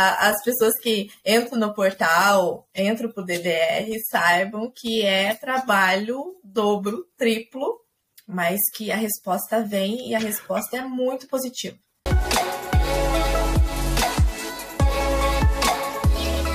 a, as pessoas que entram no portal, entram para o DDR, saibam que é trabalho dobro, triplo, mas que a resposta vem e a resposta é muito positiva.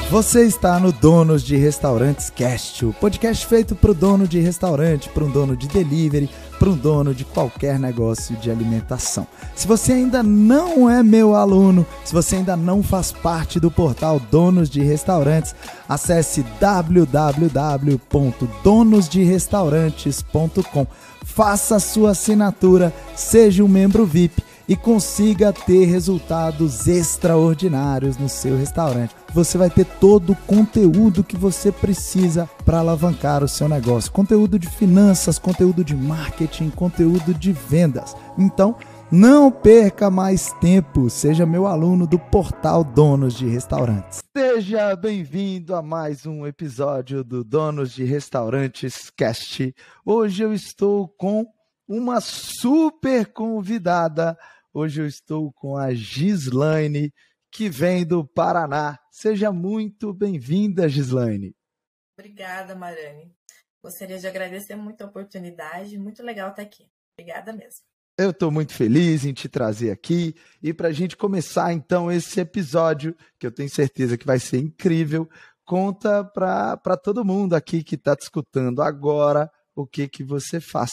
Você está no Donos de Restaurantes Cast, o podcast feito para o dono de restaurante, para um dono de delivery, para um dono de qualquer negócio de alimentação. Se você ainda não é meu aluno, se você ainda não faz parte do portal Donos de Restaurantes, acesse www.donosderestaurantes.com. Faça sua assinatura, seja um membro VIP e consiga ter resultados extraordinários no seu restaurante. Você vai ter todo o conteúdo que você precisa para alavancar o seu negócio: conteúdo de finanças, conteúdo de marketing, conteúdo de vendas. Então, não perca mais tempo, seja meu aluno do portal Donos de Restaurantes. Seja bem-vindo a mais um episódio do Donos de Restaurantes Cast. Hoje eu estou com uma super convidada Hoje eu estou com a Gislaine, que vem do Paraná. Seja muito bem-vinda, Gislaine. Obrigada, Marane. Gostaria de agradecer muito a oportunidade. Muito legal estar aqui. Obrigada mesmo. Eu estou muito feliz em te trazer aqui e para a gente começar então esse episódio, que eu tenho certeza que vai ser incrível, conta para todo mundo aqui que está te escutando agora o que, que você faz.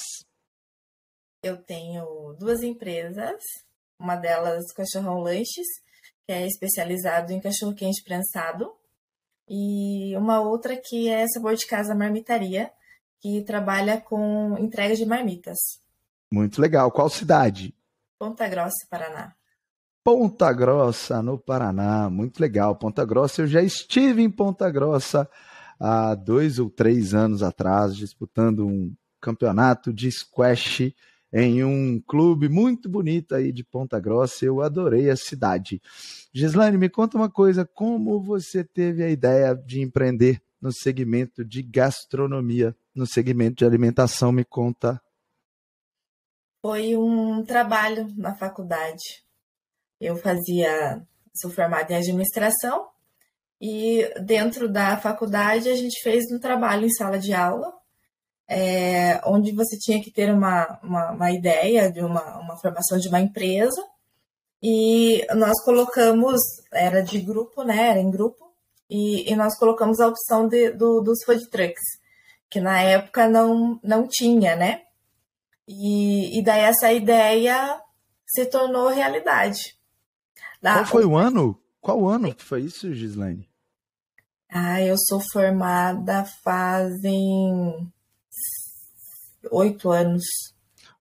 Eu tenho duas empresas uma delas, Cachorrão Lanches, que é especializado em cachorro quente prensado. E uma outra que é Sabor de Casa Marmitaria, que trabalha com entrega de marmitas. Muito legal. Qual cidade? Ponta Grossa, Paraná. Ponta Grossa, no Paraná. Muito legal. Ponta Grossa, eu já estive em Ponta Grossa há dois ou três anos atrás, disputando um campeonato de squash em um clube muito bonito aí de Ponta Grossa. Eu adorei a cidade. Gislaine, me conta uma coisa: como você teve a ideia de empreender no segmento de gastronomia, no segmento de alimentação? Me conta. Foi um trabalho na faculdade. Eu fazia, sou formada em administração e dentro da faculdade a gente fez um trabalho em sala de aula é, onde você tinha que ter uma, uma, uma, ideia de uma, uma formação de uma empresa. E nós colocamos, era de grupo, né? Era em grupo, e, e nós colocamos a opção de, do, dos food trucks, que na época não, não tinha, né? E, e daí essa ideia se tornou realidade. Da, Qual foi o ano? Qual ano que foi isso, Gislaine? Ah, eu sou formada fazem oito anos.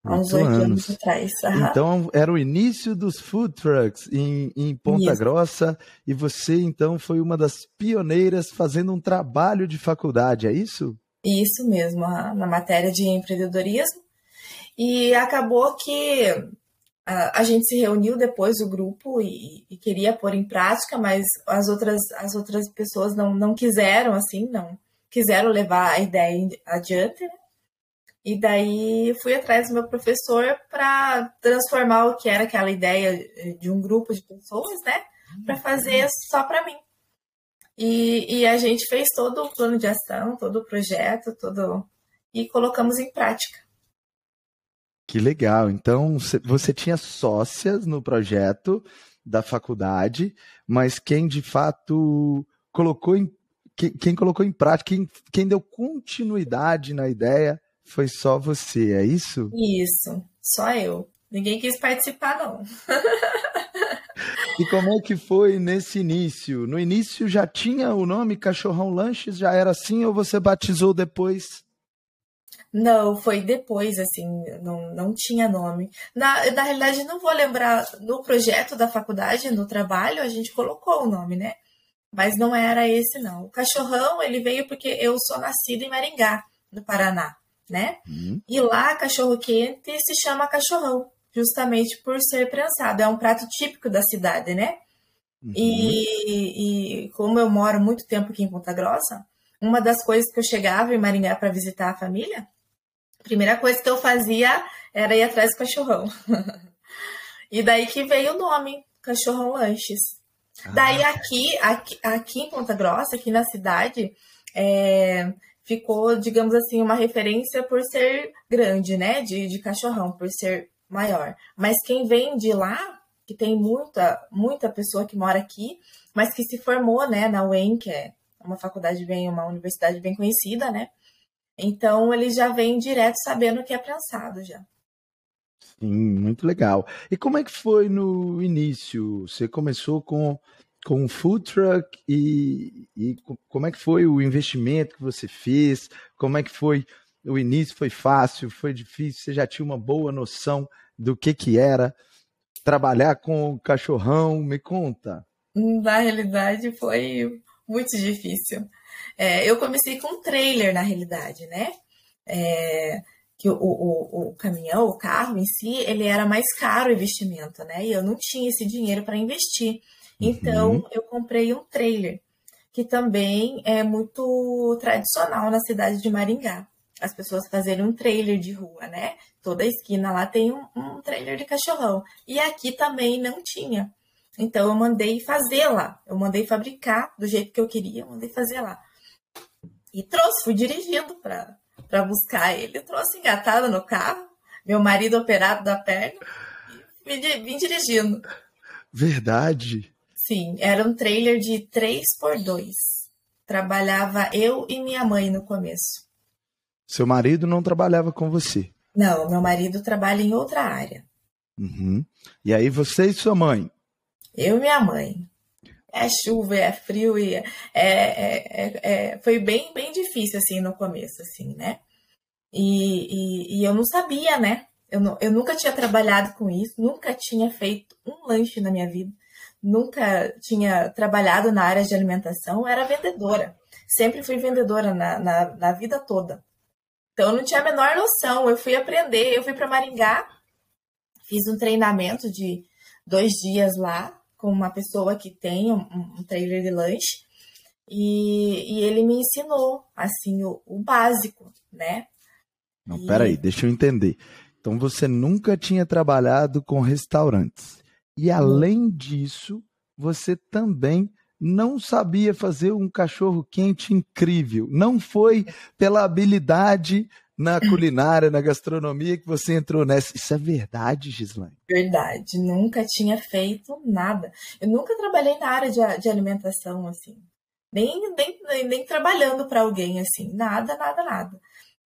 Uns oito anos. anos. atrás. Então era o início dos food trucks em, em Ponta Isso. Grossa e você então foi uma das pioneiras fazendo um trabalho de faculdade, é isso? Isso mesmo, na matéria de empreendedorismo. E acabou que a, a gente se reuniu depois o grupo e, e, queria pôr em prática, mas as outras, as outras pessoas não, não quiseram, assim, não quiseram levar a ideia adiante. Né? E daí fui atrás do meu professor para transformar o que era aquela ideia de um grupo de pessoas, né, para fazer só para mim. E, e, a gente fez todo o plano de ação, todo o projeto, todo e colocamos em prática. Que legal! Então você tinha sócias no projeto da faculdade, mas quem de fato colocou em quem, quem colocou em prática, quem, quem deu continuidade na ideia foi só você, é isso? Isso, só eu. Ninguém quis participar, não. e como é que foi nesse início? No início já tinha o nome Cachorrão Lanches? Já era assim ou você batizou depois? Não, foi depois, assim, não, não tinha nome. Na, na realidade, não vou lembrar, no projeto da faculdade, no trabalho, a gente colocou o nome, né? Mas não era esse, não. O cachorrão, ele veio porque eu sou nascida em Maringá, no Paraná né? Uhum. E lá, cachorro quente se chama cachorrão, justamente por ser prensado. É um prato típico da cidade, né? Uhum. E, e, como eu moro muito tempo aqui em Ponta Grossa, uma das coisas que eu chegava em Maringá para visitar a família, a primeira coisa que eu fazia era ir atrás do cachorrão. e daí que veio o nome, Cachorrão Lanches. Daí aqui, aqui, aqui em Ponta Grossa, aqui na cidade, é, ficou, digamos assim, uma referência por ser grande, né? De, de cachorrão, por ser maior. Mas quem vem de lá, que tem muita, muita pessoa que mora aqui, mas que se formou, né, na UEM, que é uma faculdade bem, uma universidade bem conhecida, né? Então ele já vem direto sabendo que é prensado já. Sim, muito legal. E como é que foi no início? Você começou com com o food truck e, e como é que foi o investimento que você fez? Como é que foi o início? Foi fácil? Foi difícil? Você já tinha uma boa noção do que que era trabalhar com o cachorrão? Me conta. Na realidade, foi muito difícil. É, eu comecei com um trailer, na realidade, né? É, que o, o, o, caminhão, o carro em si, ele era mais caro o investimento, né? E eu não tinha esse dinheiro para investir. Então, uhum. eu comprei um trailer, que também é muito tradicional na cidade de Maringá. As pessoas fazerem um trailer de rua, né? Toda esquina lá tem um, um trailer de cachorrão. E aqui também não tinha. Então, eu mandei fazer lá. Eu mandei fabricar do jeito que eu queria, eu mandei fazer lá. E trouxe, fui dirigindo para buscar ele. Eu trouxe engatado no carro, meu marido operado da perna, e vim dirigindo. Verdade. Sim, era um trailer de 3 por 2 Trabalhava eu e minha mãe no começo. Seu marido não trabalhava com você? Não, meu marido trabalha em outra área. Uhum. E aí você e sua mãe? Eu e minha mãe. É chuva, é frio e é, é, é, é, foi bem, bem difícil assim no começo, assim, né? E, e, e eu não sabia, né? Eu, não, eu nunca tinha trabalhado com isso, nunca tinha feito um lanche na minha vida nunca tinha trabalhado na área de alimentação, era vendedora. Sempre fui vendedora na, na, na vida toda. Então, eu não tinha a menor noção. Eu fui aprender, eu fui para Maringá, fiz um treinamento de dois dias lá com uma pessoa que tem um, um trailer de lanche. E, e, ele me ensinou, assim, o, o básico, né? Não, e... peraí, deixa eu entender. Então, você nunca tinha trabalhado com restaurantes? E além disso, você também não sabia fazer um cachorro quente incrível. Não foi pela habilidade na culinária, na gastronomia que você entrou nessa. Isso é verdade, Gislaine? Verdade. Nunca tinha feito nada. Eu nunca trabalhei na área de, de alimentação, assim. Nem, nem, nem trabalhando para alguém, assim. Nada, nada, nada.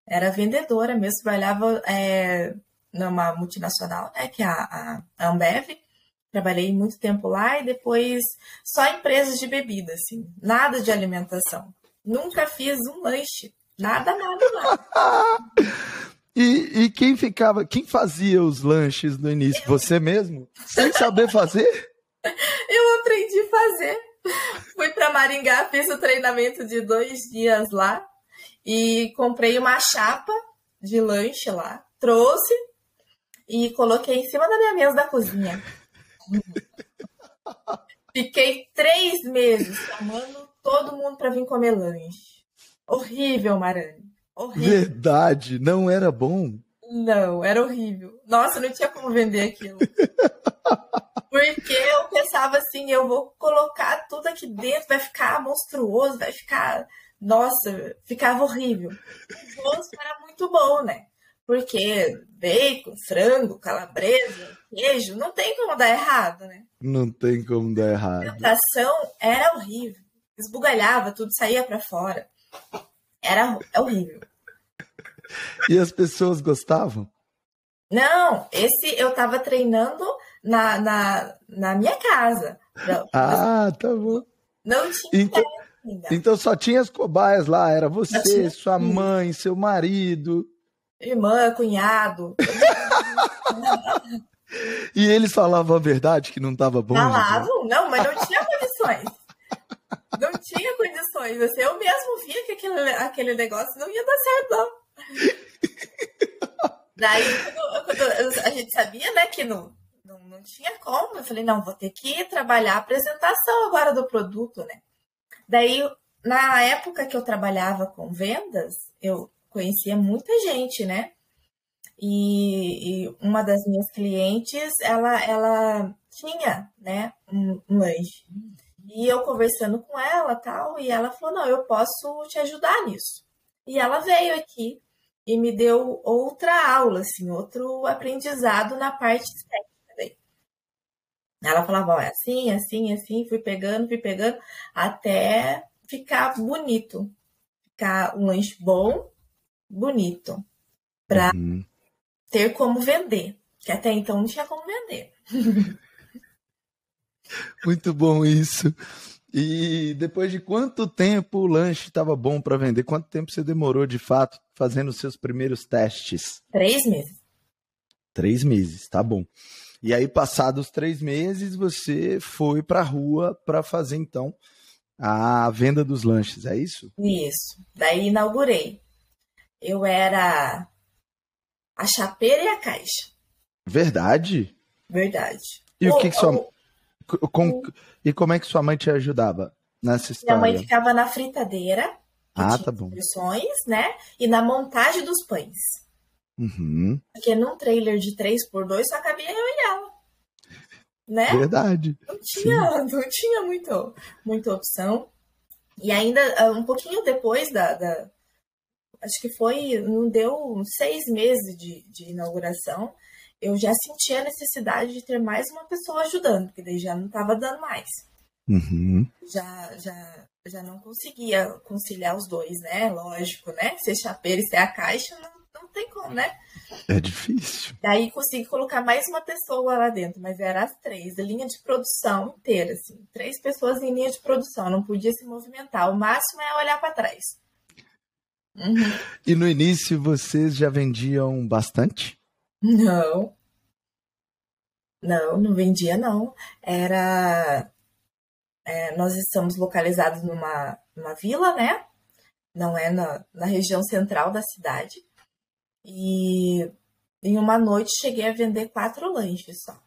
Era vendedora mesmo, trabalhava é, numa multinacional, né, que é a, a Ambev Trabalhei muito tempo lá e depois só empresas de bebida, assim, nada de alimentação. Nunca fiz um lanche, nada, nada, nada. e, e quem ficava, quem fazia os lanches no início? Você mesmo? Sem saber fazer? Eu aprendi a fazer. Fui para Maringá, fiz o treinamento de dois dias lá e comprei uma chapa de lanche lá. Trouxe e coloquei em cima da minha mesa da cozinha. Fiquei três meses chamando todo mundo para vir comer lanche. Horrível, Marane. Horrível. Verdade, não era bom. Não, era horrível. Nossa, não tinha como vender aquilo. Porque eu pensava assim, eu vou colocar tudo aqui dentro, vai ficar monstruoso, vai ficar. Nossa, ficava horrível. O gosto era muito bom, né? Porque bacon, frango, calabresa, queijo, não tem como dar errado, né? Não tem como dar errado. A alimentação era horrível. Esbugalhava, tudo saía para fora. Era é horrível. E as pessoas gostavam? Não, esse eu tava treinando na, na, na minha casa. Ah, tá bom. Não tinha então, então só tinha as cobaias lá, era você, sua mãe, seu marido irmã, cunhado. e eles falavam a verdade que não estava bom? Falavam, não, mas não tinha condições. Não tinha condições. Assim, eu mesmo via que aquele, aquele negócio não ia dar certo, não. Daí, quando, quando a gente sabia, né, que não, não, não tinha como, eu falei, não, vou ter que trabalhar a apresentação agora do produto, né? Daí, na época que eu trabalhava com vendas, eu conhecia muita gente, né? E, e, uma das minhas clientes, ela, ela tinha, né, um, um lanche. E eu conversando com ela tal, e ela falou: não, eu posso te ajudar nisso. E ela veio aqui e me deu outra aula, assim, outro aprendizado na parte técnica daí. Ela falava, ó, é assim, assim, assim, fui pegando, fui pegando, até ficar bonito. Ficar um lanche bom, bonito. Pra uhum. ter como vender. Que até então não tinha como vender. Muito bom isso. E depois de quanto tempo o lanche estava bom para vender? Quanto tempo você demorou de fato fazendo os seus primeiros testes? Três meses. Três meses, tá bom. E aí, passados três meses, você foi para a rua para fazer então a venda dos lanches, é isso? Isso. Daí inaugurei. Eu era a chapeira e a caixa. Verdade? Verdade. E o, que, que sua com, e como é que sua mãe te ajudava nessa história? Minha mãe ficava na fritadeira. Ah, tá bom. né? E na montagem dos pães. Uhum. Porque num trailer de 3x2 só cabia eu e ela. Né? Verdade. Não tinha, não tinha muito, muita opção. E ainda, ah, um pouquinho depois da, da, Acho que foi. Não deu seis meses de, de inauguração eu já sentia a necessidade de ter mais uma pessoa ajudando, porque daí já não estava dando mais. Uhum. Já, já, já não conseguia conciliar os dois, né? Lógico, né? Ser chapeiro e ser a caixa não, não tem como, né? É difícil. Daí consegui colocar mais uma pessoa lá dentro, mas era as três, a linha de produção inteira, assim. Três pessoas em linha de produção, não podia se movimentar. O máximo é olhar para trás. Uhum. E no início vocês já vendiam bastante? Não. Não, não vendia, não. Era. É, nós estamos localizados numa, numa vila, né? Não é na, na região central da cidade. E em uma noite cheguei a vender quatro lanches só.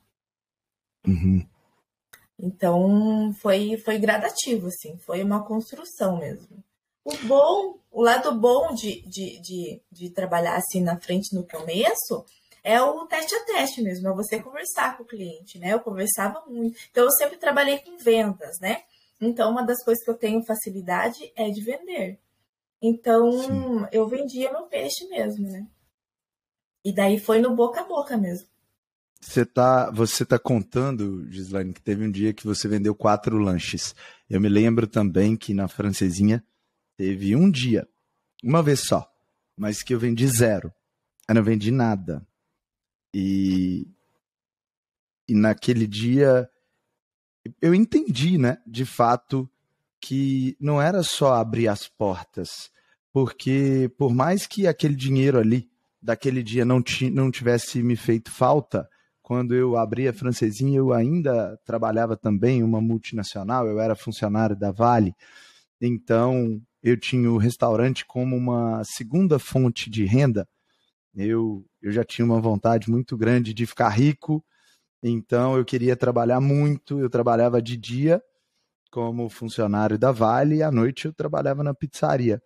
Uhum. Então foi, foi gradativo, assim, foi uma construção mesmo. O bom, o lado bom de, de, de, de trabalhar assim na frente no começo é o teste a teste mesmo, é você conversar com o cliente, né? Eu conversava muito. Então, eu sempre trabalhei com vendas, né? Então, uma das coisas que eu tenho facilidade é de vender. Então, Sim. eu vendia meu peixe mesmo, né? E daí foi no boca a boca mesmo. Você tá, você tá contando, Gislaine, que teve um dia que você vendeu quatro lanches. Eu me lembro também que na francesinha teve um dia, uma vez só, mas que eu vendi zero. Eu não vendi nada. E, e naquele dia eu entendi, né, de fato, que não era só abrir as portas, porque por mais que aquele dinheiro ali, daquele dia, não, não tivesse me feito falta, quando eu abri a francesinha, eu ainda trabalhava também uma multinacional, eu era funcionário da Vale, então eu tinha o restaurante como uma segunda fonte de renda eu, eu já tinha uma vontade muito grande de ficar rico, então eu queria trabalhar muito. Eu trabalhava de dia como funcionário da Vale e à noite eu trabalhava na pizzaria.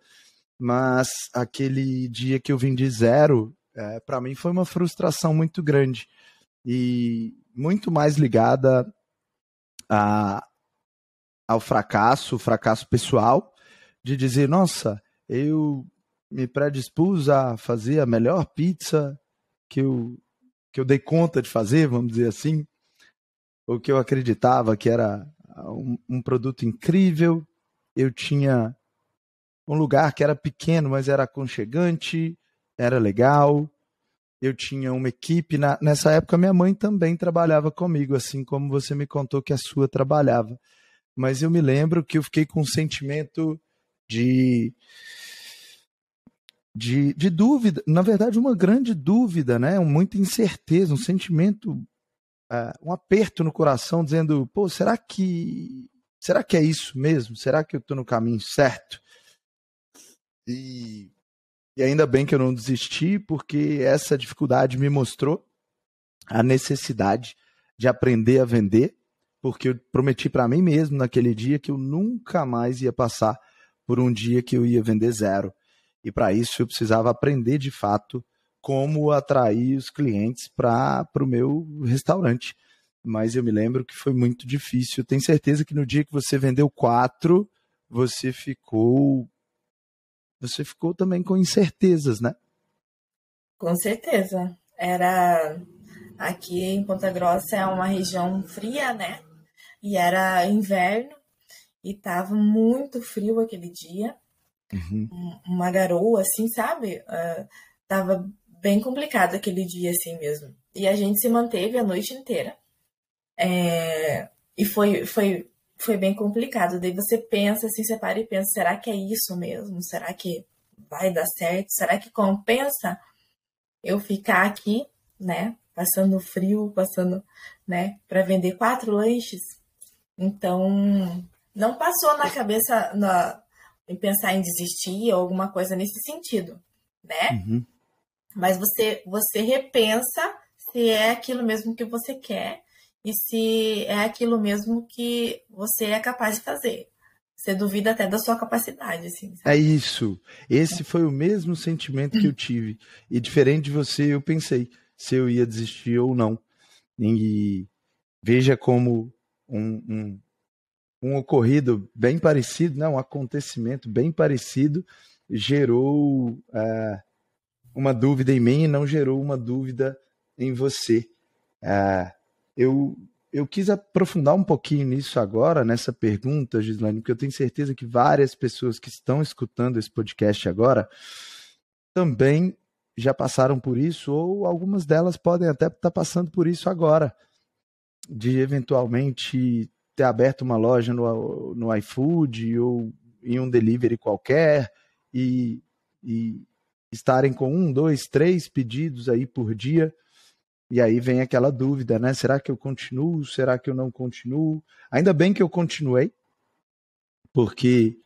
Mas aquele dia que eu vim de zero, é, para mim foi uma frustração muito grande e muito mais ligada a, ao fracasso, fracasso pessoal, de dizer, nossa, eu me predispus a fazer a melhor pizza que eu, que eu dei conta de fazer, vamos dizer assim, o que eu acreditava que era um, um produto incrível. Eu tinha um lugar que era pequeno, mas era aconchegante, era legal. Eu tinha uma equipe. Na, nessa época, minha mãe também trabalhava comigo, assim como você me contou que a sua trabalhava. Mas eu me lembro que eu fiquei com um sentimento de de, de dúvida, na verdade, uma grande dúvida, né? muita incerteza, um sentimento, uh, um aperto no coração, dizendo: pô, será que, será que é isso mesmo? Será que eu estou no caminho certo? E, e ainda bem que eu não desisti, porque essa dificuldade me mostrou a necessidade de aprender a vender, porque eu prometi para mim mesmo naquele dia que eu nunca mais ia passar por um dia que eu ia vender zero e para isso eu precisava aprender de fato como atrair os clientes para o meu restaurante. mas eu me lembro que foi muito difícil. Tenho certeza que no dia que você vendeu quatro, você ficou. Você ficou também com incertezas, né? Com certeza. Era. Aqui em Ponta Grossa é uma região fria, né? E era inverno e tava muito frio aquele dia. Uhum. Uma garoa, assim, sabe? Uh, tava bem complicado aquele dia, assim mesmo. E a gente se manteve a noite inteira. É, e foi, foi, foi bem complicado. Daí você pensa, assim, você para e pensa, será que é isso mesmo? Será que vai dar certo? Será que compensa eu ficar aqui, né? Passando frio, passando, né? Para vender quatro lanches? Então, não passou na cabeça na, em pensar em desistir ou alguma coisa nesse sentido, né? Uhum. Mas você, você repensa se é aquilo mesmo que você quer e se é aquilo mesmo que você é capaz de fazer. Você duvida até da sua capacidade, assim. Sabe? É isso. Esse foi o mesmo sentimento que eu tive. E diferente de você, eu pensei se eu ia desistir ou não. E veja como um, um, um ocorrido bem parecido, né, um acontecimento bem parecido, gerou é, uma dúvida em mim e não gerou uma dúvida em você. É, eu, eu quis aprofundar um pouquinho nisso agora, nessa pergunta, Gislaine, porque eu tenho certeza que várias pessoas que estão escutando esse podcast agora também já passaram por isso, ou algumas delas podem até estar passando por isso agora, de eventualmente ter aberto uma loja no, no iFood ou em um delivery qualquer e, e estarem com um, dois, três pedidos aí por dia. E aí vem aquela dúvida, né? Será que eu continuo? Será que eu não continuo? Ainda bem que eu continuei, porque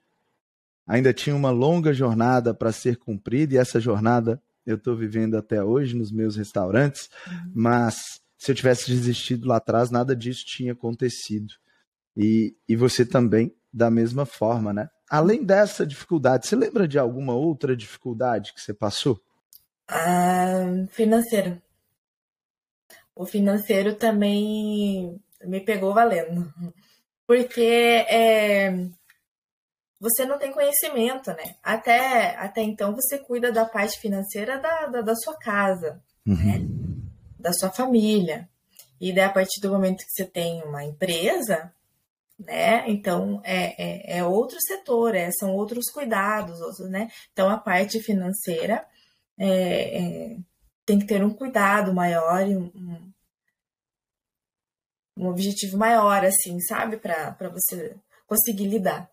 ainda tinha uma longa jornada para ser cumprida e essa jornada eu estou vivendo até hoje nos meus restaurantes, uhum. mas se eu tivesse desistido lá atrás, nada disso tinha acontecido. E, e você também, da mesma forma, né? Além dessa dificuldade, você lembra de alguma outra dificuldade que você passou? Ah, financeiro. O financeiro também me pegou valendo. Porque é, você não tem conhecimento, né? Até, até então você cuida da parte financeira da, da, da sua casa, uhum. né? Da sua família. E daí, a partir do momento que você tem uma empresa, né? Então é, é, é outro setor, é, são outros cuidados, outros, né? Então a parte financeira é, é tem que ter um cuidado maior e um, um objetivo maior, assim, sabe, para você conseguir lidar.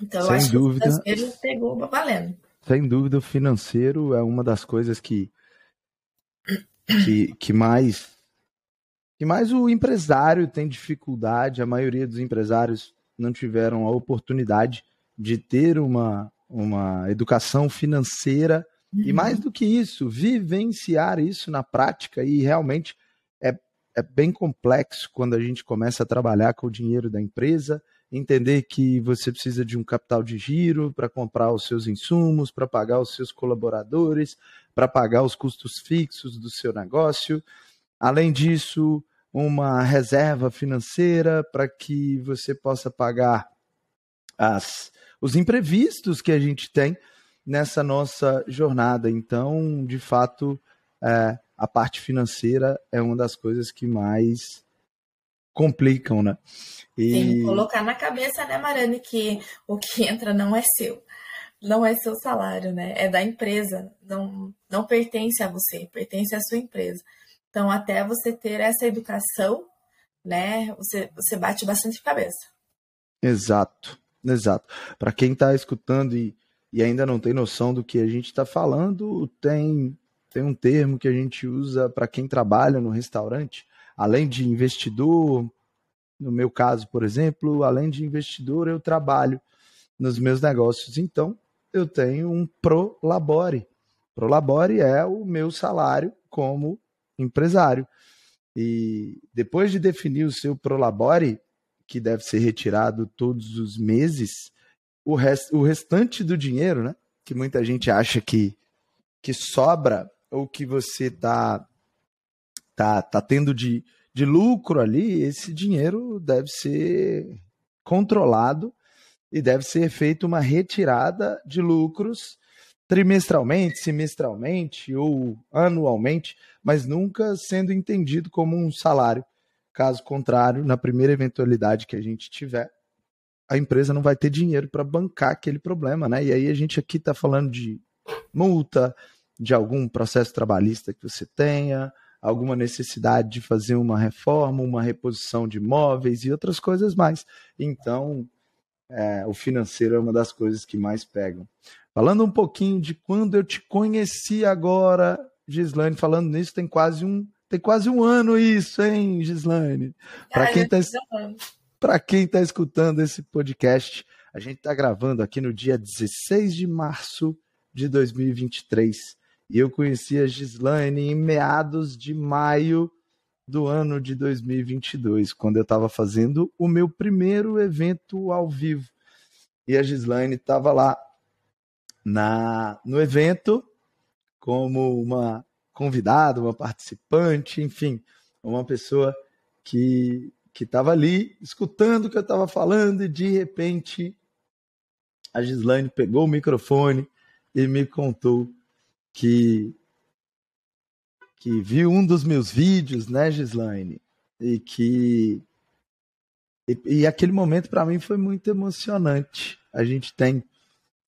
Então Sem eu acho dúvida, que o financeiro pegou valendo. Sem dúvida, o financeiro é uma das coisas que que, que mais que mais o empresário tem dificuldade, a maioria dos empresários não tiveram a oportunidade de ter uma, uma educação financeira uhum. e mais do que isso, vivenciar isso na prática e realmente é, é bem complexo quando a gente começa a trabalhar com o dinheiro da empresa, entender que você precisa de um capital de giro para comprar os seus insumos, para pagar os seus colaboradores, para pagar os custos fixos do seu negócio. Além disso, uma reserva financeira para que você possa pagar as, os imprevistos que a gente tem nessa nossa jornada. Então, de fato, é, a parte financeira é uma das coisas que mais complicam, né? E... Tem que colocar na cabeça, né, Marane, que o que entra não é seu. Não é seu salário, né? É da empresa. Não, não pertence a você, pertence à sua empresa. Então, até você ter essa educação, né, você, você bate bastante cabeça. Exato, exato. Para quem está escutando e, e ainda não tem noção do que a gente está falando, tem, tem um termo que a gente usa para quem trabalha no restaurante, além de investidor, no meu caso, por exemplo, além de investidor, eu trabalho nos meus negócios. Então, eu tenho um pro labore. Pro labore é o meu salário como empresário. E depois de definir o seu prolabore, que deve ser retirado todos os meses, o, rest, o restante do dinheiro, né, que muita gente acha que, que sobra ou que você está tá, tá tendo de, de lucro ali, esse dinheiro deve ser controlado e deve ser feita uma retirada de lucros trimestralmente, semestralmente ou anualmente, mas nunca sendo entendido como um salário. Caso contrário, na primeira eventualidade que a gente tiver, a empresa não vai ter dinheiro para bancar aquele problema, né? E aí a gente aqui está falando de multa, de algum processo trabalhista que você tenha, alguma necessidade de fazer uma reforma, uma reposição de imóveis e outras coisas mais. Então, é, o financeiro é uma das coisas que mais pegam. Falando um pouquinho de quando eu te conheci agora, Gislaine, falando nisso, tem quase um, tem quase um ano isso, hein, Gislaine? Para quem está para quem está escutando esse podcast, a gente está gravando aqui no dia 16 de março de 2023. E eu conheci a Gislaine em meados de maio do ano de 2022, quando eu estava fazendo o meu primeiro evento ao vivo. E a Gislaine estava lá na no evento como uma convidada, uma participante, enfim, uma pessoa que que estava ali escutando o que eu estava falando e de repente a Gislaine pegou o microfone e me contou que que viu um dos meus vídeos, né, Gislaine, e que e, e aquele momento para mim foi muito emocionante. A gente tem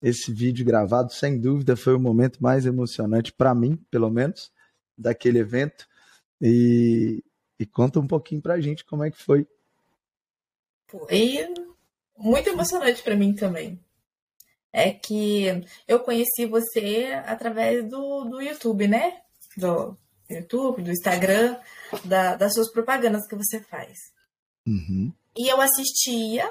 esse vídeo gravado, sem dúvida, foi o momento mais emocionante para mim, pelo menos, daquele evento. E, e conta um pouquinho pra gente como é que foi. Foi muito emocionante para mim também. É que eu conheci você através do, do YouTube, né? Do YouTube, do Instagram, da, das suas propagandas que você faz. Uhum. E eu assistia,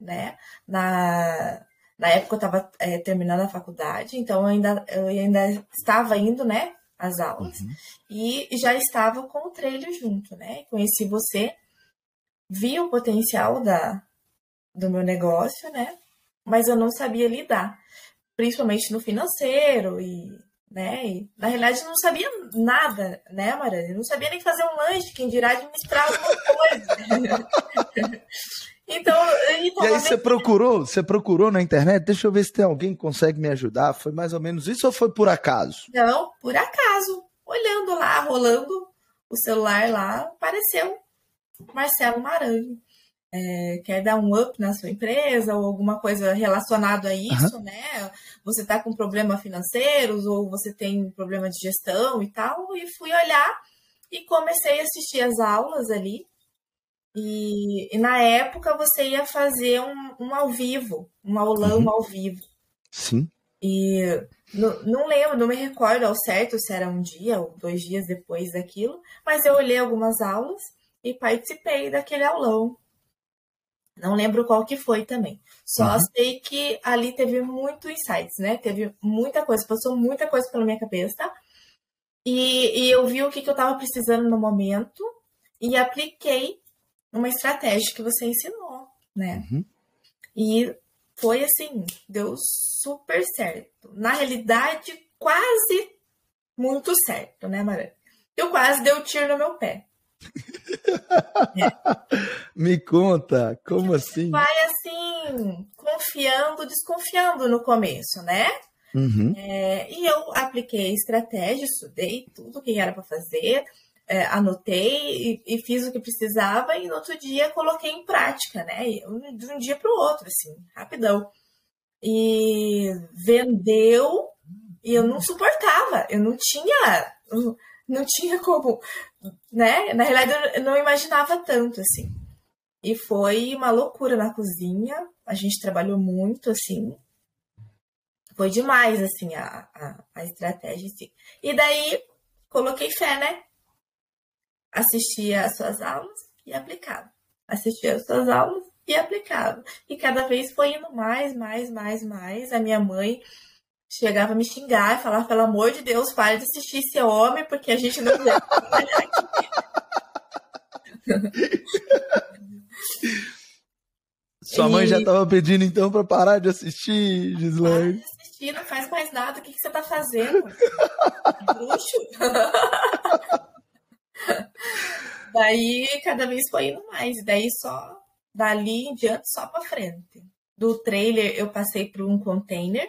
né? Na, na época eu estava é, terminando a faculdade, então eu ainda, eu ainda estava indo, né? as aulas. Uhum. E já estava com o trailer junto, né? Conheci você, vi o potencial da, do meu negócio, né? Mas eu não sabia lidar, principalmente no financeiro e, né? E, na realidade, eu não sabia nada, né, Maria? Eu não sabia nem fazer um lanche, quem dirá administrar alguma coisa. Então, então, e aí você procurou, você procurou na internet? Deixa eu ver se tem alguém que consegue me ajudar. Foi mais ou menos isso ou foi por acaso? Não, por acaso. Olhando lá, rolando o celular lá, apareceu Marcelo Maranhão. É, quer dar um up na sua empresa ou alguma coisa relacionada a isso, uhum. né? Você está com problemas financeiros ou você tem problema de gestão e tal. E fui olhar e comecei a assistir as aulas ali e, e, na época você ia fazer um, um ao vivo, um aulão uhum. ao vivo. Sim. E não, não lembro, não me recordo ao certo se era um dia ou dois dias depois daquilo, mas eu olhei algumas aulas e participei daquele aulão. Não lembro qual que foi também. Só uhum. sei que ali teve muito insights, né? Teve muita coisa, passou muita coisa pela minha cabeça. E, e eu vi o que, que eu estava precisando no momento e apliquei uma estratégia que você ensinou, né? Uhum. E foi assim, deu super certo. Na realidade, quase muito certo, né, Mara? Eu quase dei o um tiro no meu pé. é. Me conta, como assim? Vai assim, confiando, desconfiando no começo, né? Uhum. É, e eu apliquei estratégia, estudei tudo o que era para fazer, é, anotei e, e, fiz o que precisava e no outro dia coloquei em prática, né? De um dia para o outro, assim, rapidão. E vendeu e eu não suportava, eu não tinha, não tinha como, né? Na realidade, eu não imaginava tanto, assim. E foi uma loucura na cozinha, a gente trabalhou muito, assim. Foi demais, assim, a, a, a estratégia, assim. E daí, coloquei fé, né? Assistia às suas aulas e aplicava. Assistia às suas aulas e aplicava. E cada vez foi indo mais, mais, mais, mais. A minha mãe chegava a me xingar e falava, pelo amor de Deus, pare de assistir esse homem, porque a gente não quer Sua mãe já estava pedindo então para parar de assistir, Gislaine. assistir, não faz mais nada. O que, que você está fazendo? Bruxo? daí cada vez foi indo mais. Daí só dali em diante só para frente. Do trailer eu passei por um container,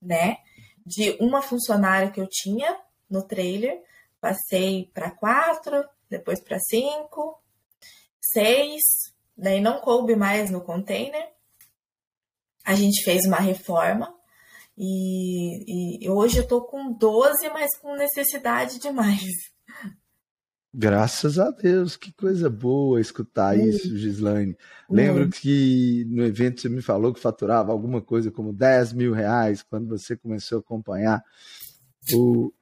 né? De uma funcionária que eu tinha no trailer, passei para quatro, depois para cinco, seis, daí não coube mais no container. A gente fez uma reforma e, e hoje eu tô com 12, mas com necessidade de mais. Graças a Deus, que coisa boa escutar isso, Gislaine. Lembro que no evento você me falou que faturava alguma coisa como 10 mil reais quando você começou a acompanhar o,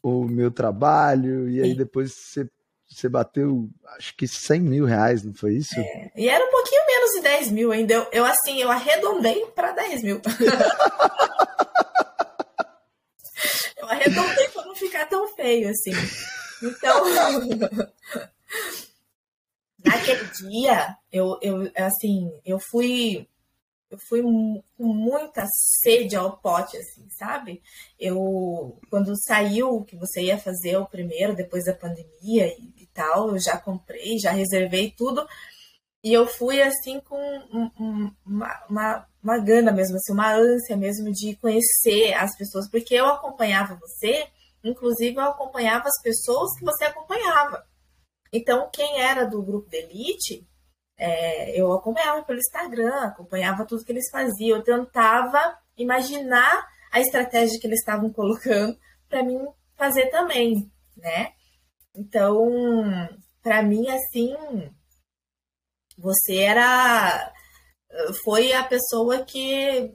o meu trabalho, e aí depois você, você bateu, acho que 100 mil reais, não foi isso? É, e era um pouquinho menos de 10 mil ainda. Eu, eu assim, eu arredondei para 10 mil. eu arredondei para não ficar tão feio assim. Então, naquele dia, eu, eu, assim, eu fui eu fui com muita sede ao pote, assim, sabe? Eu, quando saiu que você ia fazer o primeiro, depois da pandemia e, e tal, eu já comprei, já reservei tudo. E eu fui, assim, com uma, uma, uma gana mesmo, assim, uma ânsia mesmo de conhecer as pessoas, porque eu acompanhava você Inclusive, eu acompanhava as pessoas que você acompanhava. Então, quem era do grupo de elite, é, eu acompanhava pelo Instagram, acompanhava tudo que eles faziam. Eu tentava imaginar a estratégia que eles estavam colocando para mim fazer também, né? Então, para mim, assim, você era. Foi a pessoa que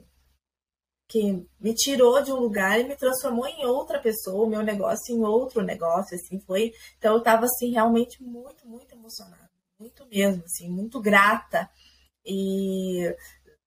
que me tirou de um lugar e me transformou em outra pessoa, o meu negócio em outro negócio, assim, foi. Então eu estava assim realmente muito, muito emocionada, muito mesmo, assim, muito grata e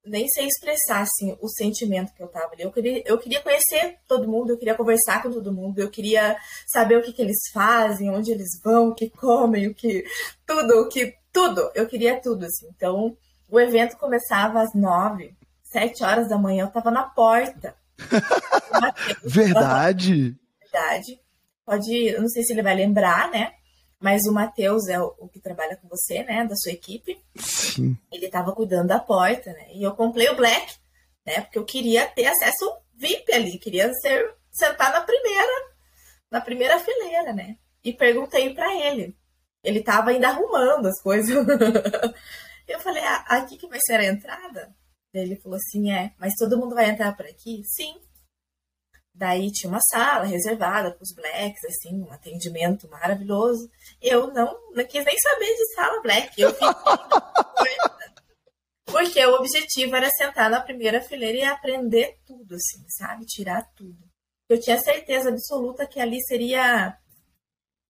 nem sei expressar assim o sentimento que eu estava ali. Eu queria, eu queria conhecer todo mundo, eu queria conversar com todo mundo, eu queria saber o que, que eles fazem, onde eles vão, o que comem, o que tudo, o que tudo. Eu queria tudo assim. Então o evento começava às nove sete horas da manhã, eu tava na porta. Verdade. Verdade. Pode, eu não sei se ele vai lembrar, né? Mas o Matheus é o, o, que trabalha com você, né? Da sua equipe. Sim. Ele tava cuidando da porta, né? E eu comprei o Black, né? Porque eu queria ter acesso VIP ali, queria ser sentar na primeira, na primeira fileira, né? E perguntei para ele. Ele tava ainda arrumando as coisas. eu falei, ah, aqui que vai ser a entrada? Daí ele falou assim: é, mas todo mundo vai entrar por aqui? Sim. Daí tinha uma sala reservada para os blacks, assim, um atendimento maravilhoso. Eu não, não quis nem saber de sala black. Eu fiquei porque o objetivo era sentar na primeira fileira e aprender tudo, assim, sabe? Tirar tudo. Eu tinha certeza absoluta que ali seria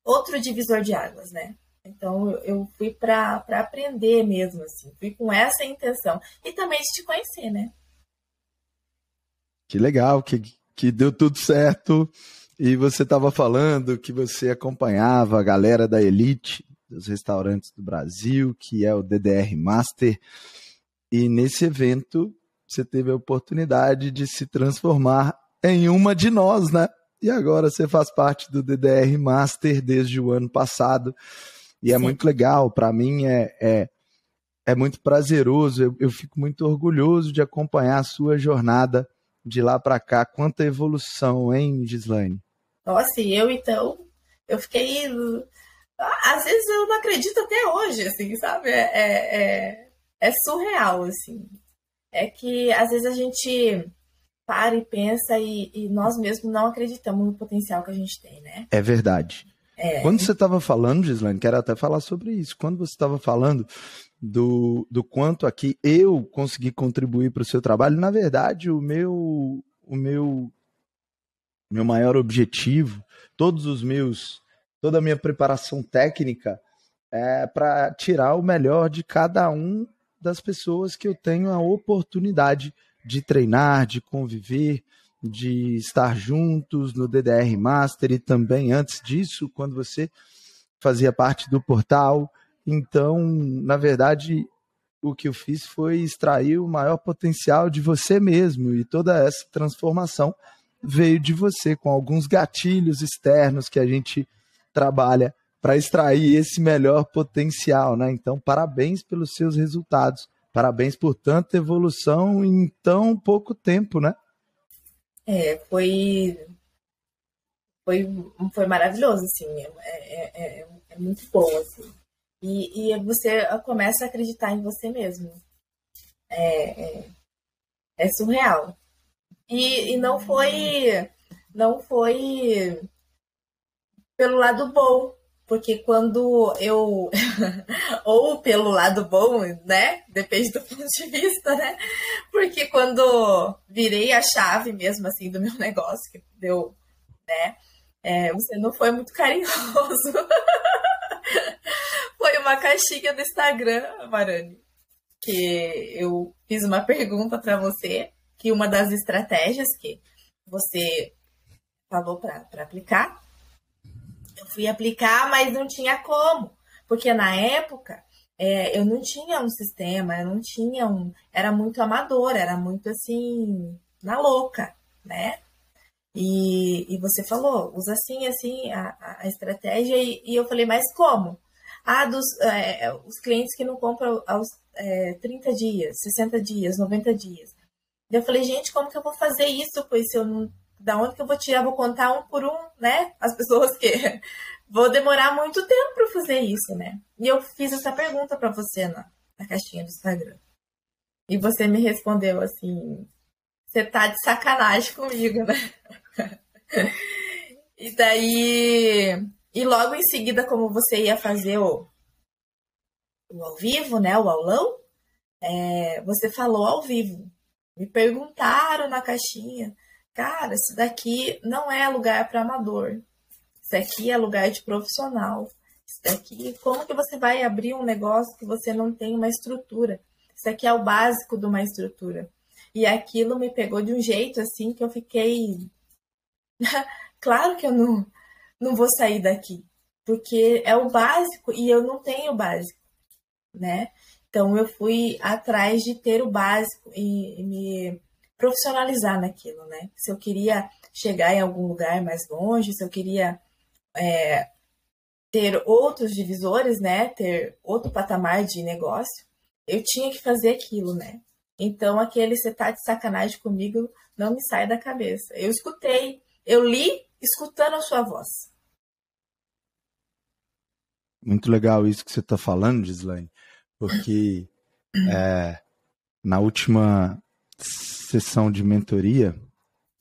outro divisor de águas, né? Então eu fui para aprender mesmo, assim, fui com essa intenção. E também de te conhecer, né? Que legal, que, que deu tudo certo. E você estava falando que você acompanhava a galera da Elite, dos restaurantes do Brasil, que é o DDR Master. E nesse evento você teve a oportunidade de se transformar em uma de nós, né? E agora você faz parte do DDR Master desde o ano passado. E é Sim. muito legal, para mim é, é, é, muito prazeroso, eu, eu fico muito orgulhoso de acompanhar a sua jornada de lá para cá. Quanta evolução, hein, Gislaine? Nossa, e eu então, eu fiquei. Às vezes eu não acredito até hoje, assim, sabe? É, é, é, é surreal, assim. É que às vezes a gente para e pensa e, e, nós mesmos não acreditamos no potencial que a gente tem, né? É verdade. É. Quando você estava falando, Gislaine, quero até falar sobre isso. Quando você estava falando do, do quanto aqui eu consegui contribuir para o seu trabalho, na verdade, o meu, o meu, meu maior objetivo, todos os meus, toda a minha preparação técnica é para tirar o melhor de cada um das pessoas que eu tenho a oportunidade de treinar, de conviver, de estar juntos no DDR Master e também antes disso, quando você fazia parte do portal. Então, na verdade, o que eu fiz foi extrair o maior potencial de você mesmo e toda essa transformação veio de você, com alguns gatilhos externos que a gente trabalha para extrair esse melhor potencial, né? Então, parabéns pelos seus resultados. Parabéns por tanta evolução em tão pouco tempo, né? É, foi foi, foi maravilhoso, assim, é, é, é, é muito bom, assim. E, e você começa a acreditar em você mesmo. É, é, é surreal. E, e não foi não foi pelo lado bom, porque quando eu ou pelo lado bom, né? Depende do ponto de vista, né? Porque quando virei a chave mesmo assim do meu negócio, que deu, né? É, você não foi muito carinhoso. foi uma caixinha do Instagram, Marani, que eu fiz uma pergunta para você, que uma das estratégias que você falou para aplicar, eu fui aplicar, mas não tinha como, porque na época é, eu não tinha um sistema, eu não tinha um, era muito amador, era muito assim na louca, né? E, e você falou, usa assim, assim a, a estratégia, e, e, eu falei, mas como? Ah, dos, é, os clientes que não compram aos é, 30 dias, 60 dias, 90 dias. Eu falei, gente, como que eu vou fazer isso? Pois eu não. Da onde que eu vou tirar? Vou contar um por um, né? As pessoas que. vou demorar muito tempo para fazer isso, né? E eu fiz essa pergunta para você na, na caixinha do Instagram. E você me respondeu assim: você tá de sacanagem comigo, né? e daí. E logo em seguida, como você ia fazer o, o ao vivo, né? O aulão, é, você falou ao vivo. Me perguntaram na caixinha, cara, isso daqui não é lugar para amador. Isso aqui é lugar de profissional. Isso daqui, como que você vai abrir um negócio que você não tem uma estrutura? Isso aqui é o básico de uma estrutura. E aquilo me pegou de um jeito assim que eu fiquei claro que eu não, não vou sair daqui, porque é o básico e eu não tenho o básico, né? Então eu fui atrás de ter o básico e, e me profissionalizar naquilo, né? Se eu queria chegar em algum lugar mais longe, se eu queria é, ter outros divisores, né? Ter outro patamar de negócio, eu tinha que fazer aquilo, né? Então aquele você tá de sacanagem comigo não me sai da cabeça. Eu escutei eu li escutando a sua voz. Muito legal isso que você está falando, Gislaine, porque é, na última sessão de mentoria,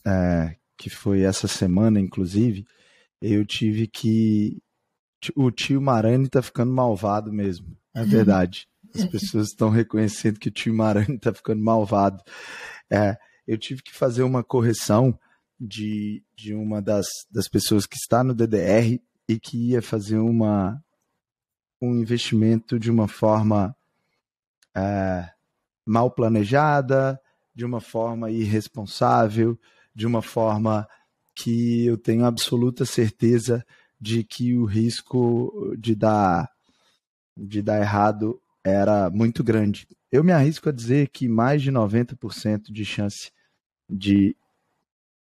é, que foi essa semana, inclusive, eu tive que. O tio Marani está ficando malvado mesmo. É verdade. As pessoas estão reconhecendo que o tio Marani está ficando malvado. É, eu tive que fazer uma correção de, de uma das, das pessoas que está no DDR e que ia fazer uma, um investimento de uma forma é, mal planejada, de uma forma irresponsável, de uma forma que eu tenho absoluta certeza de que o risco de dar de dar errado era muito grande. Eu me arrisco a dizer que mais de 90% de chance de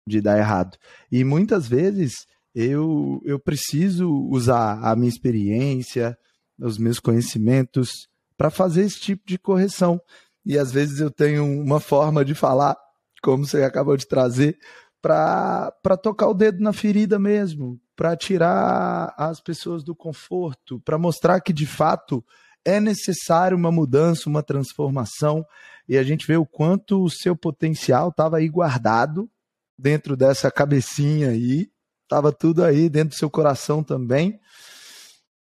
de dar errado. E muitas vezes eu, eu preciso usar a minha experiência, os meus conhecimentos para fazer esse tipo de correção. E às vezes eu tenho uma forma de falar, como você acabou de trazer, para tocar o dedo na ferida mesmo, para tirar as pessoas do conforto, para mostrar que de fato é necessário uma mudança, uma transformação, e a gente vê o quanto o seu potencial estava aí guardado dentro dessa cabecinha aí, estava tudo aí dentro do seu coração também,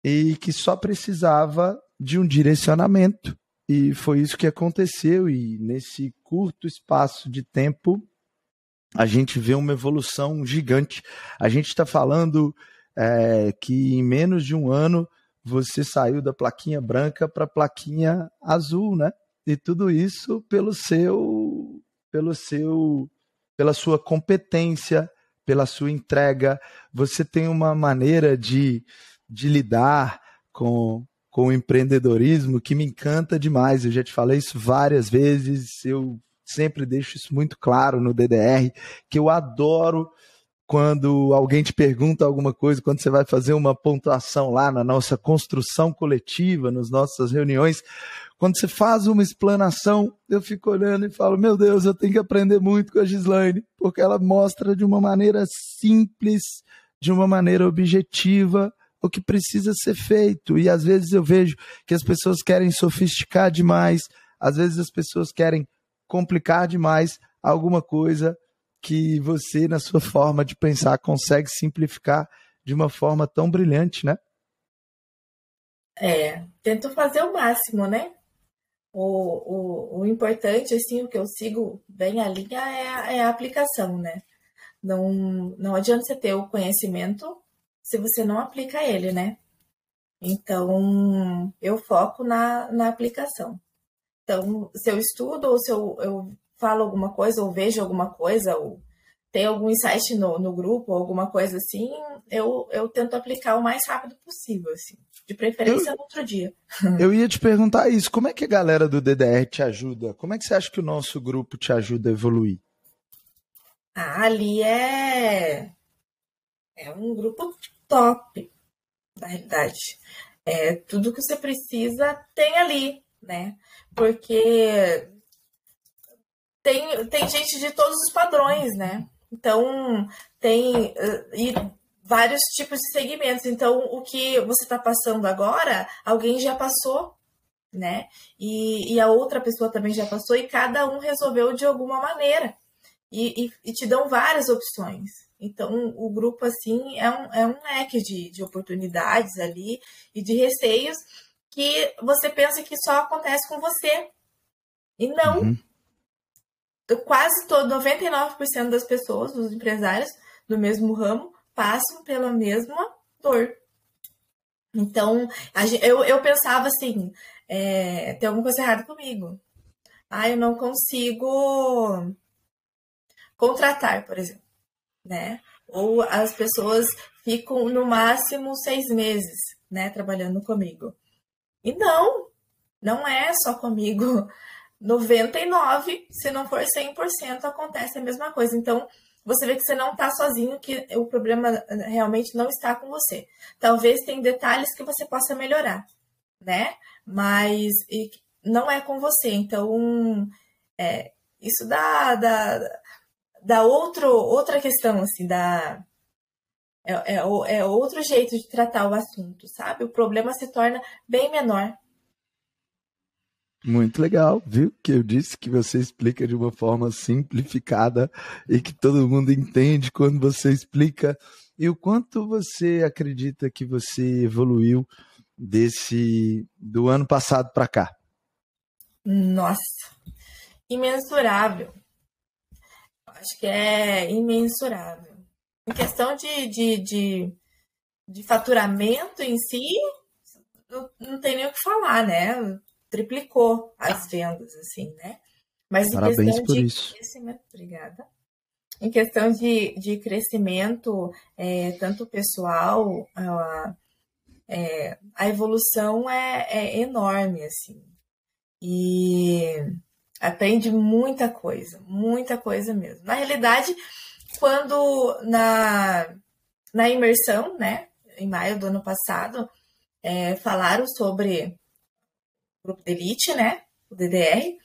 e que só precisava de um direcionamento. E foi isso que aconteceu, e nesse curto espaço de tempo, a gente vê uma evolução gigante. A gente está falando é, que em menos de um ano você saiu da plaquinha branca para a plaquinha azul, né? E tudo isso pelo seu, pelo seu pela sua competência, pela sua entrega. Você tem uma maneira de, de lidar com, com o empreendedorismo que me encanta demais. Eu já te falei isso várias vezes, eu sempre deixo isso muito claro no DDR, que eu adoro quando alguém te pergunta alguma coisa, quando você vai fazer uma pontuação lá na nossa construção coletiva, nas nossas reuniões, quando você faz uma explanação, eu fico olhando e falo: Meu Deus, eu tenho que aprender muito com a Gislaine, porque ela mostra de uma maneira simples, de uma maneira objetiva, o que precisa ser feito. E às vezes eu vejo que as pessoas querem sofisticar demais, às vezes as pessoas querem complicar demais alguma coisa que você, na sua forma de pensar, consegue simplificar de uma forma tão brilhante, né? É, tento fazer o máximo, né? O, o, o importante, assim, o que eu sigo bem a linha é a, é a aplicação, né? Não, não adianta você ter o conhecimento se você não aplica ele, né? Então, eu foco na, na aplicação. Então, se eu estudo ou se eu, eu falo alguma coisa ou vejo alguma coisa ou tem algum insight no, no grupo, alguma coisa assim, eu, eu tento aplicar o mais rápido possível, assim. De preferência eu, no outro dia. Eu ia te perguntar isso. Como é que a galera do DDR te ajuda? Como é que você acha que o nosso grupo te ajuda a evoluir? Ah, ali é. É um grupo top, na realidade. É, tudo que você precisa tem ali, né? Porque tem, tem gente de todos os padrões, né? Então, tem uh, e vários tipos de segmentos. Então, o que você está passando agora, alguém já passou, né? E, e, a outra pessoa também já passou, e cada um resolveu de alguma maneira. E, e, e te dão várias opções. Então, o grupo, assim, é um, é um leque de, de oportunidades ali e de receios que você pensa que só acontece com você. E não. Uhum quase todo, 99% das pessoas, dos empresários do mesmo ramo, passam pela mesma dor. Então, eu, eu pensava assim, é, tem alguma coisa errada comigo. Ah, eu não consigo contratar, por exemplo, né? Ou as pessoas ficam no máximo seis meses, né, trabalhando comigo. E não, não é só comigo. 99, se não for 100%, acontece a mesma coisa. Então, você vê que você não está sozinho, que o problema realmente não está com você. Talvez tem detalhes que você possa melhorar, né? Mas não é com você. Então, é, isso dá, dá, dá outro, outra questão, assim, da. É, é, é outro jeito de tratar o assunto, sabe? O problema se torna bem menor muito legal, viu? Que eu disse que você explica de uma forma simplificada e que todo mundo entende quando você explica. E o quanto você acredita que você evoluiu desse do ano passado para cá? Nossa, imensurável. Acho que é imensurável. Em questão de, de, de, de faturamento em si, não, tem nem o que falar, né? triplicou as vendas, assim, né? Mas em Parabéns questão por de isso. crescimento, obrigada. Em questão de, de crescimento, é, tanto pessoal, a, é, a evolução é, é enorme, assim. E aprende muita coisa, muita coisa mesmo. Na realidade, quando na, na imersão, né, em maio do ano passado, é, falaram sobre grupo de elite, né? O DDR.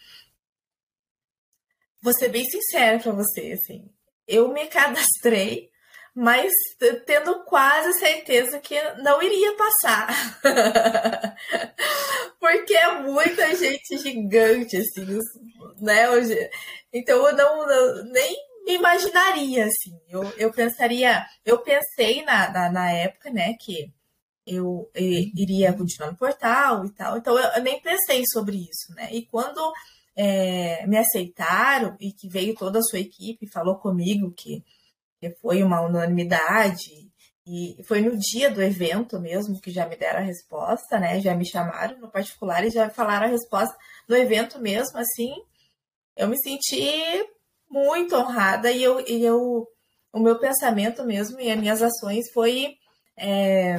Vou ser bem sincera para você, assim. Eu me cadastrei, mas tendo quase certeza que não iria passar. Porque é muita gente gigante, assim, né? Hoje. Então eu não, não nem imaginaria, assim. Eu, eu pensaria, eu pensei na, na, na época, né, que eu, eu iria continuar no portal e tal. Então eu, eu nem pensei sobre isso, né? E quando é, me aceitaram e que veio toda a sua equipe falou comigo que, que foi uma unanimidade e foi no dia do evento mesmo que já me deram a resposta, né? Já me chamaram no particular e já falaram a resposta no evento mesmo, assim. Eu me senti muito honrada e eu, e eu o meu pensamento mesmo e as minhas ações foi é,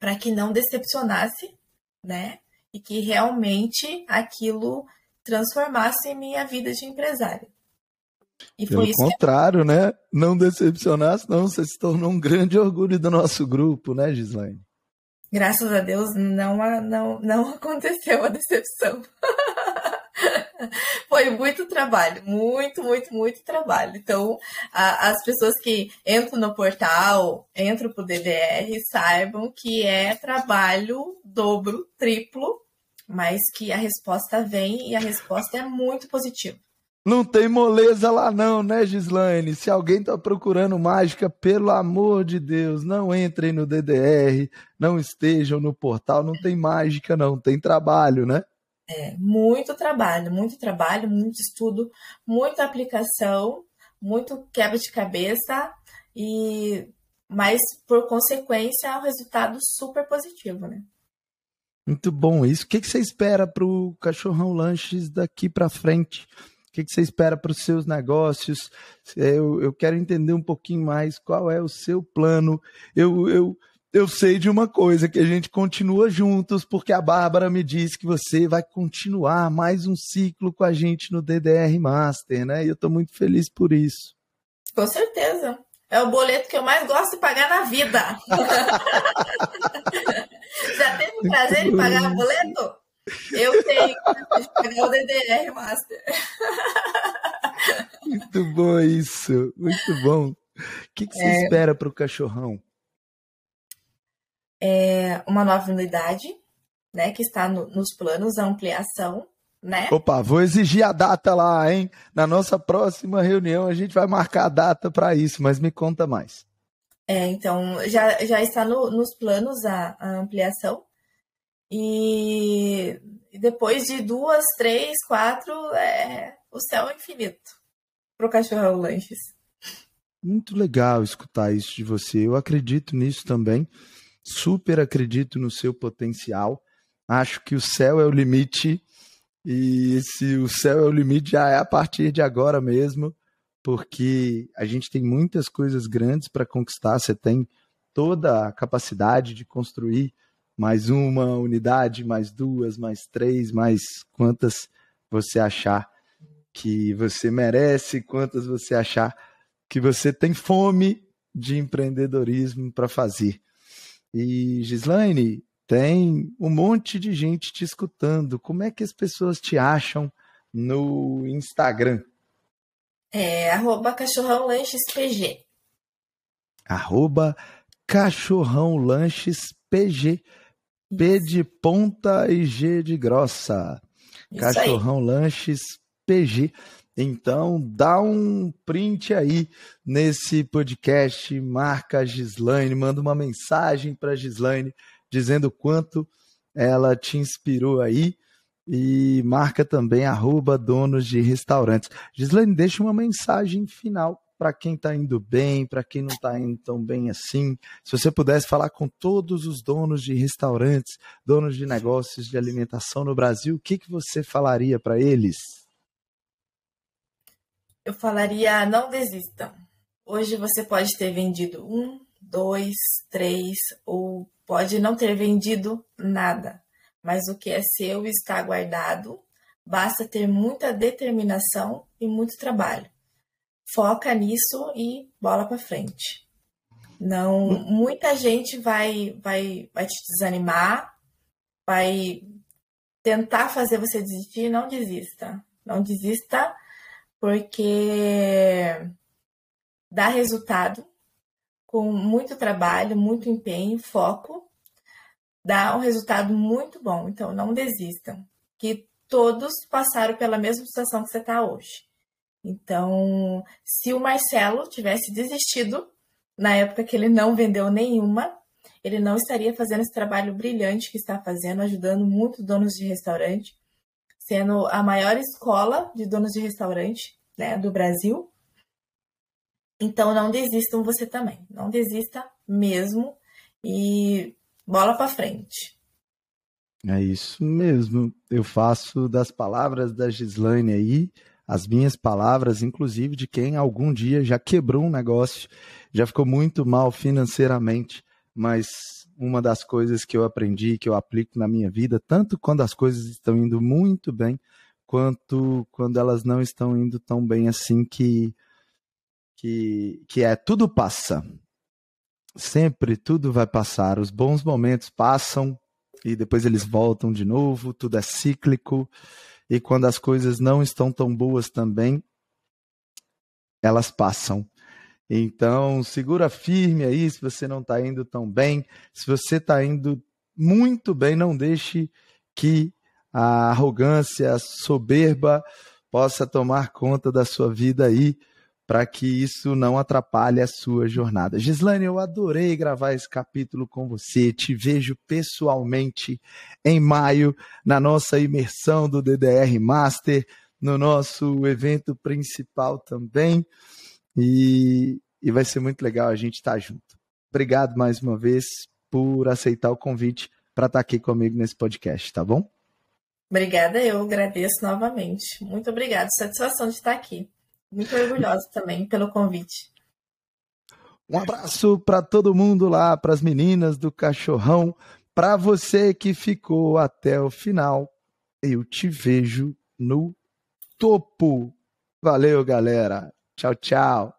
para que não decepcionasse, né? E que realmente aquilo transformasse minha vida de empresária. E Pelo contrário, que... né? Não decepcionasse, não. Você se tornou um grande orgulho do nosso grupo, né, Gislaine? Graças a Deus não, não, não aconteceu a decepção. Foi muito trabalho, muito, muito, muito trabalho. Então, a, as pessoas que entram no portal, entram para o DDR, saibam que é trabalho dobro, triplo, mas que a resposta vem e a resposta é muito positiva. Não tem moleza lá não, né, Gislaine? Se alguém tá procurando mágica, pelo amor de Deus, não entrem no DDR, não estejam no portal, não tem mágica não, tem trabalho, né? É, muito trabalho, muito trabalho, muito estudo, muita aplicação, muito quebra de cabeça e mas por consequência é um resultado super positivo, né? Muito bom isso. O que, que você espera para o Cachorrão Lanches daqui para frente? O que, que você espera para os seus negócios? Eu, eu quero entender um pouquinho mais qual é o seu plano. Eu, eu, eu sei de uma coisa, que a gente continua juntos, porque a Bárbara me disse que você vai continuar mais um ciclo com a gente no DDR Master, né? E eu estou muito feliz por isso. Com certeza. É o boleto que eu mais gosto de pagar na vida. Já teve o prazer de pagar o boleto? Eu tenho de pagar o DDR Master. Muito bom isso, muito bom. O que, que você é... espera para o cachorrão? É, uma nova unidade, né, que está no, nos planos, a ampliação, né? Opa, vou exigir a data lá, hein? Na nossa próxima reunião a gente vai marcar a data para isso, mas me conta mais. É, então, já, já está no, nos planos a, a ampliação. E, e, depois de duas, três, quatro, é, o céu é infinito para o cachorro lanches. Muito legal escutar isso de você. Eu acredito nisso também super acredito no seu potencial. Acho que o céu é o limite e se o céu é o limite já é a partir de agora mesmo, porque a gente tem muitas coisas grandes para conquistar. Você tem toda a capacidade de construir mais uma unidade, mais duas, mais três, mais quantas você achar que você merece, quantas você achar que você tem fome de empreendedorismo para fazer. E Gislaine, tem um monte de gente te escutando. Como é que as pessoas te acham no Instagram? É arroba cachorrão lanches PG. Arroba cachorrão lanches PG. P de ponta e G de grossa. Isso cachorrão aí. lanches PG. Então, dá um print aí nesse podcast, marca a Gislaine, manda uma mensagem para a Gislaine dizendo quanto ela te inspirou aí e marca também arroba donos de restaurantes. Gislaine, deixa uma mensagem final para quem está indo bem, para quem não está indo tão bem assim. Se você pudesse falar com todos os donos de restaurantes, donos de negócios de alimentação no Brasil, o que, que você falaria para eles? Eu falaria: não desistam. Hoje você pode ter vendido um, dois, três, ou pode não ter vendido nada, mas o que é seu está guardado. Basta ter muita determinação e muito trabalho. Foca nisso e bola para frente. Não, muita gente vai, vai, vai te desanimar, vai tentar fazer você desistir. Não desista. Não desista porque dá resultado com muito trabalho, muito empenho, foco, dá um resultado muito bom. Então, não desistam, que todos passaram pela mesma situação que você está hoje. Então, se o Marcelo tivesse desistido na época que ele não vendeu nenhuma, ele não estaria fazendo esse trabalho brilhante que está fazendo, ajudando muitos donos de restaurante, sendo a maior escola de donos de restaurante né, do Brasil. Então não desistam você também, não desista mesmo e bola para frente. É isso mesmo. Eu faço das palavras da Gislaine aí as minhas palavras, inclusive de quem algum dia já quebrou um negócio, já ficou muito mal financeiramente, mas uma das coisas que eu aprendi, que eu aplico na minha vida, tanto quando as coisas estão indo muito bem, quanto quando elas não estão indo tão bem assim que que, que é tudo passa. Sempre tudo vai passar. Os bons momentos passam e depois eles voltam de novo, tudo é cíclico. E quando as coisas não estão tão boas também, elas passam. Então, segura firme aí se você não está indo tão bem. Se você está indo muito bem, não deixe que a arrogância, a soberba possa tomar conta da sua vida aí, para que isso não atrapalhe a sua jornada. Gislane, eu adorei gravar esse capítulo com você. Te vejo pessoalmente em maio na nossa imersão do DDR Master, no nosso evento principal também. E, e vai ser muito legal a gente estar tá junto. Obrigado mais uma vez por aceitar o convite para estar tá aqui comigo nesse podcast, tá bom? Obrigada, eu agradeço novamente. Muito obrigada, satisfação de estar aqui. Muito orgulhosa também pelo convite. Um abraço para todo mundo lá, para as meninas do Cachorrão, para você que ficou até o final. Eu te vejo no topo. Valeu, galera. Tchau, tchau.